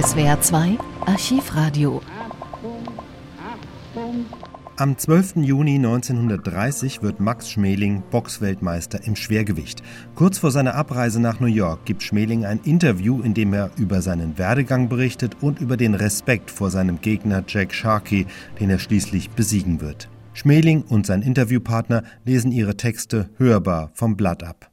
SWR 2 Archivradio. Am 12. Juni 1930 wird Max Schmeling Boxweltmeister im Schwergewicht. Kurz vor seiner Abreise nach New York gibt Schmeling ein Interview, in dem er über seinen Werdegang berichtet und über den Respekt vor seinem Gegner Jack Sharkey, den er schließlich besiegen wird. Schmeling und sein Interviewpartner lesen ihre Texte hörbar vom Blatt ab.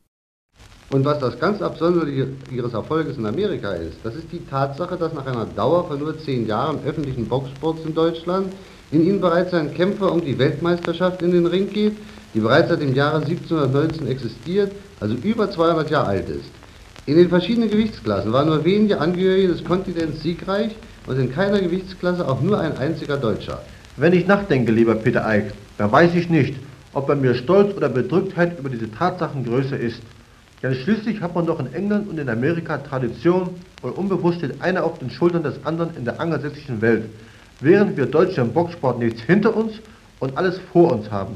Und was das ganz Absonderliche ihres Erfolges in Amerika ist, das ist die Tatsache, dass nach einer Dauer von nur zehn Jahren öffentlichen Boxsports in Deutschland in ihnen bereits ein Kämpfer um die Weltmeisterschaft in den Ring geht, die bereits seit dem Jahre 1719 existiert, also über 200 Jahre alt ist. In den verschiedenen Gewichtsklassen waren nur wenige Angehörige des Kontinents siegreich und in keiner Gewichtsklasse auch nur ein einziger Deutscher. Wenn ich nachdenke, lieber Peter Eick, dann weiß ich nicht, ob bei mir Stolz oder Bedrücktheit über diese Tatsachen größer ist. Denn schließlich hat man doch in England und in Amerika Tradition und unbewusst steht einer auf den Schultern des anderen in der angelsächsischen Welt, während wir Deutschen im Boxsport nichts hinter uns und alles vor uns haben.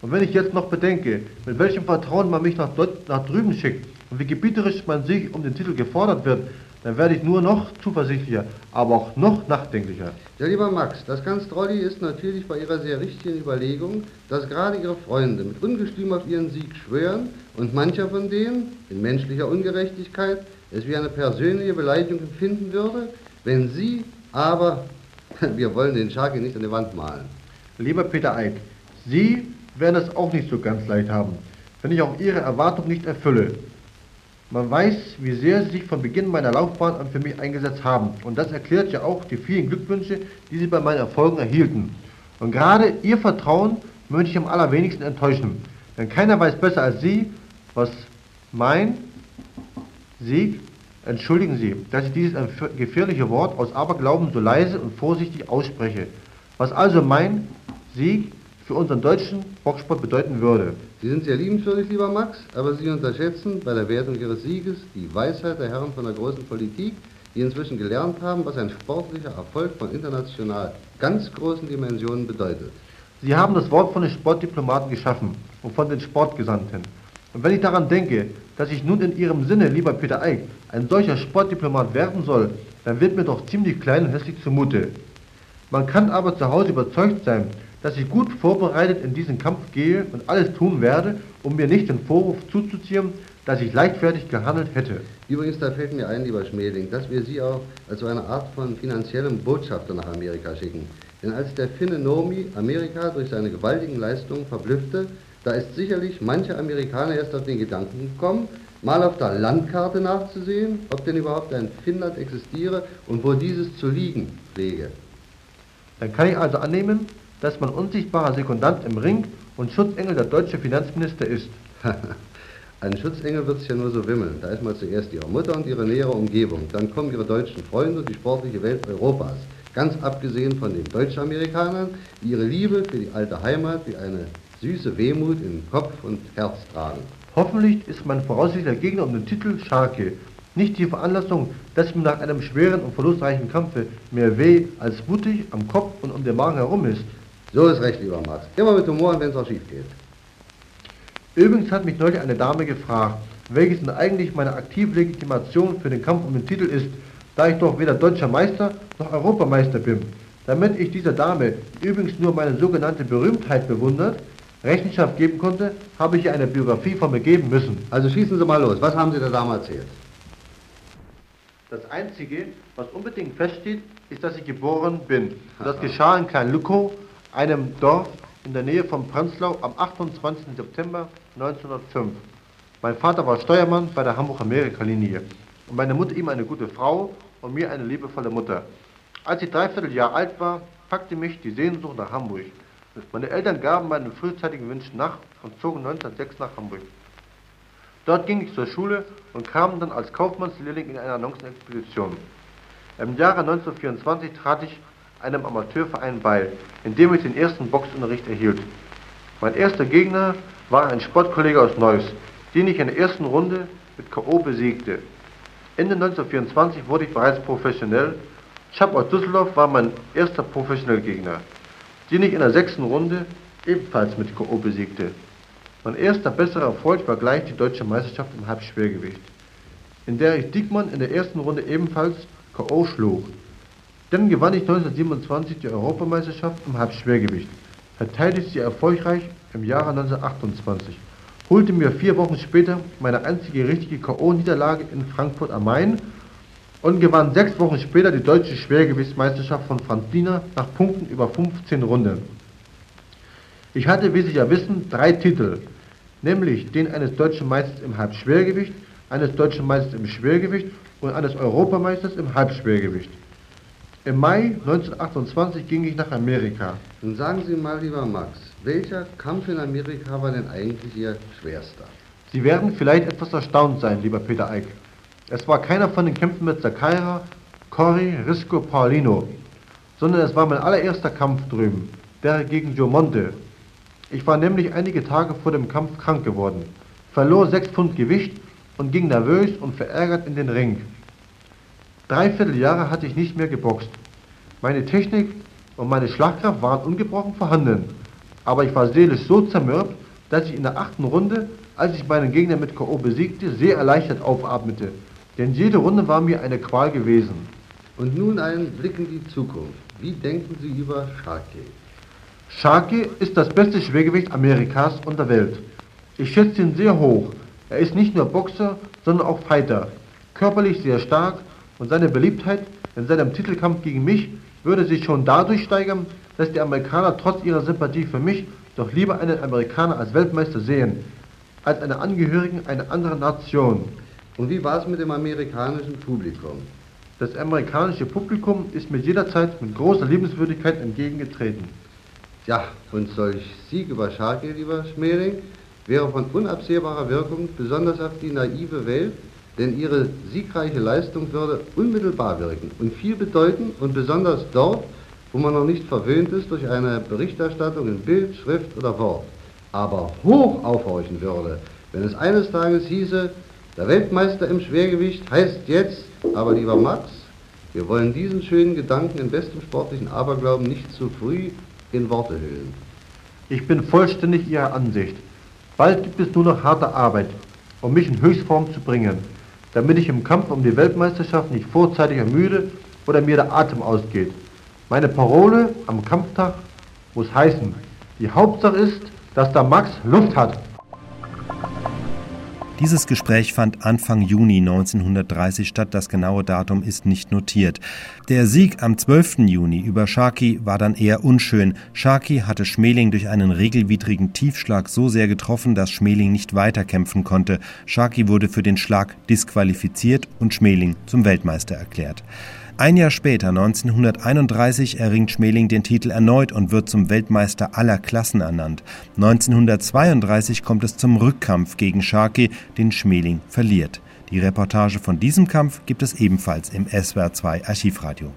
Und wenn ich jetzt noch bedenke, mit welchem Vertrauen man mich nach, nach drüben schickt und wie gebieterisch man sich um den Titel gefordert wird, dann werde ich nur noch zuversichtlicher, aber auch noch nachdenklicher. Ja, lieber Max, das ganz Trolli ist natürlich bei Ihrer sehr richtigen Überlegung, dass gerade Ihre Freunde mit Ungestüm auf ihren Sieg schwören und mancher von denen, in menschlicher Ungerechtigkeit, es wie eine persönliche Beleidigung empfinden würde, wenn Sie aber, wir wollen den Scharke nicht an die Wand malen. Lieber Peter Eick, Sie werden es auch nicht so ganz leicht haben, wenn ich auch Ihre Erwartung nicht erfülle. Man weiß, wie sehr Sie sich von Beginn meiner Laufbahn an für mich eingesetzt haben. Und das erklärt ja auch die vielen Glückwünsche, die Sie bei meinen Erfolgen erhielten. Und gerade Ihr Vertrauen möchte ich am allerwenigsten enttäuschen. Denn keiner weiß besser als Sie, was mein Sieg, entschuldigen Sie, dass ich dieses gefährliche Wort aus Aberglauben so leise und vorsichtig ausspreche. Was also mein Sieg für unseren deutschen Boxsport bedeuten würde. Sie sind sehr liebenswürdig, lieber Max, aber Sie unterschätzen bei der Wertung Ihres Sieges die Weisheit der Herren von der großen Politik, die inzwischen gelernt haben, was ein sportlicher Erfolg von international ganz großen Dimensionen bedeutet. Sie haben das Wort von den Sportdiplomaten geschaffen und von den Sportgesandten. Und wenn ich daran denke, dass ich nun in Ihrem Sinne, lieber Peter Eick, ein solcher Sportdiplomat werden soll, dann wird mir doch ziemlich klein und hässlich zumute. Man kann aber zu Hause überzeugt sein, dass ich gut vorbereitet in diesen Kampf gehe und alles tun werde, um mir nicht den Vorwurf zuzuziehen, dass ich leichtfertig gehandelt hätte. Übrigens, da fällt mir ein, lieber Schmeling, dass wir Sie auch als so eine Art von finanziellem Botschafter nach Amerika schicken. Denn als der Finne Nomi Amerika durch seine gewaltigen Leistungen verblüffte, da ist sicherlich mancher Amerikaner erst auf den Gedanken gekommen, mal auf der Landkarte nachzusehen, ob denn überhaupt ein Finnland existiere und wo dieses zu liegen pflege. Dann kann ich also annehmen, dass man unsichtbarer Sekundant im Ring und Schutzengel der deutsche Finanzminister ist. Ein Schutzengel wird es ja nur so wimmeln. Da ist mal zuerst ihre Mutter und ihre nähere Umgebung. Dann kommen ihre deutschen Freunde und die sportliche Welt Europas. Ganz abgesehen von den Deutschamerikanern, die ihre Liebe für die alte Heimat wie eine süße Wehmut in Kopf und Herz tragen. Hoffentlich ist mein voraussichtlicher Gegner um den Titel Scharke nicht die Veranlassung, dass mir nach einem schweren und verlustreichen Kampfe mehr weh als blutig am Kopf und um den Magen herum ist. So ist recht, lieber Max. Immer mit Humor, wenn es auch schief geht. Übrigens hat mich neulich eine Dame gefragt, welches denn eigentlich meine aktive Legitimation für den Kampf um den Titel ist, da ich doch weder deutscher Meister noch Europameister bin. Damit ich dieser Dame, die übrigens nur meine sogenannte Berühmtheit bewundert, Rechenschaft geben konnte, habe ich ihr eine Biografie von mir geben müssen. Also schießen Sie mal los. Was haben Sie der Dame erzählt? Das Einzige, was unbedingt feststeht, ist, dass ich geboren bin. Und das geschah in Klein-Lückow, einem Dorf in der Nähe von Prenzlau am 28. September 1905. Mein Vater war Steuermann bei der Hamburg-Amerika-Linie und meine Mutter ihm eine gute Frau und mir eine liebevolle Mutter. Als ich dreiviertel Jahr alt war, packte mich die Sehnsucht nach Hamburg. Meine Eltern gaben meinen frühzeitigen Wünschen nach und zogen 1906 nach Hamburg. Dort ging ich zur Schule und kam dann als Kaufmannslehrling in einer Annoncenexpedition. Im Jahre 1924 trat ich einem Amateurverein bei, in dem ich den ersten Boxunterricht erhielt. Mein erster Gegner war ein Sportkollege aus Neuss, den ich in der ersten Runde mit K.O. besiegte. Ende 1924 wurde ich bereits professionell. Chap aus Düsseldorf war mein erster professioneller Gegner, den ich in der sechsten Runde ebenfalls mit K.O. besiegte. Mein erster besserer Erfolg war gleich die deutsche Meisterschaft im Halbschwergewicht, in der ich Diekmann in der ersten Runde ebenfalls K.O. schlug. Dann gewann ich 1927 die Europameisterschaft im Halbschwergewicht, verteidigte sie erfolgreich im Jahre 1928, holte mir vier Wochen später meine einzige richtige K.O.-Niederlage in Frankfurt am Main und gewann sechs Wochen später die deutsche Schwergewichtsmeisterschaft von Franz Diener nach Punkten über 15 Runden. Ich hatte, wie Sie ja wissen, drei Titel, nämlich den eines deutschen Meisters im Halbschwergewicht, eines deutschen Meisters im Schwergewicht und eines Europameisters im Halbschwergewicht. Im Mai 1928 ging ich nach Amerika. Nun sagen Sie mal, lieber Max, welcher Kampf in Amerika war denn eigentlich Ihr schwerster? Sie werden vielleicht etwas erstaunt sein, lieber Peter Eick. Es war keiner von den Kämpfen mit Zakaira, Cory, Risco, Paulino, sondern es war mein allererster Kampf drüben, der gegen Joe Monte. Ich war nämlich einige Tage vor dem Kampf krank geworden, verlor sechs Pfund Gewicht und ging nervös und verärgert in den Ring. Dreiviertel Jahre hatte ich nicht mehr geboxt. Meine Technik und meine Schlagkraft waren ungebrochen vorhanden, aber ich war seelisch so zermürbt, dass ich in der achten Runde, als ich meinen Gegner mit K.O. besiegte, sehr erleichtert aufatmete, denn jede Runde war mir eine Qual gewesen. Und nun ein Blick in die Zukunft. Wie denken Sie über Sharkey? Sharkey ist das beste Schwergewicht Amerikas und der Welt. Ich schätze ihn sehr hoch. Er ist nicht nur Boxer, sondern auch Fighter. Körperlich sehr stark und seine Beliebtheit in seinem Titelkampf gegen mich würde sich schon dadurch steigern, dass die Amerikaner trotz ihrer Sympathie für mich doch lieber einen Amerikaner als Weltmeister sehen, als einen Angehörigen einer anderen Nation. Und wie war es mit dem amerikanischen Publikum? Das amerikanische Publikum ist mir jederzeit mit großer Liebenswürdigkeit entgegengetreten. Ja, und solch Sieg über Scharke, lieber Schmeling, wäre von unabsehbarer Wirkung, besonders auf die naive Welt, denn ihre siegreiche Leistung würde unmittelbar wirken und viel bedeuten und besonders dort, wo man noch nicht verwöhnt ist durch eine Berichterstattung in Bild, Schrift oder Wort, aber hoch aufhorchen würde, wenn es eines Tages hieße, der Weltmeister im Schwergewicht heißt jetzt, aber lieber Max, wir wollen diesen schönen Gedanken in bestem sportlichen Aberglauben nicht zu früh in Worte hüllen. Ich bin vollständig Ihrer Ansicht. Bald gibt es nur noch harte Arbeit, um mich in Höchstform zu bringen damit ich im Kampf um die Weltmeisterschaft nicht vorzeitig ermüde oder mir der Atem ausgeht. Meine Parole am Kampftag muss heißen, die Hauptsache ist, dass der Max Luft hat. Dieses Gespräch fand Anfang Juni 1930 statt. Das genaue Datum ist nicht notiert. Der Sieg am 12. Juni über Sharkey war dann eher unschön. Sharkey hatte Schmeling durch einen regelwidrigen Tiefschlag so sehr getroffen, dass Schmeling nicht weiterkämpfen konnte. Sharkey wurde für den Schlag disqualifiziert und Schmeling zum Weltmeister erklärt. Ein Jahr später, 1931, erringt Schmeling den Titel erneut und wird zum Weltmeister aller Klassen ernannt. 1932 kommt es zum Rückkampf gegen Sharkey, den Schmeling verliert. Die Reportage von diesem Kampf gibt es ebenfalls im SWR2 Archivradio.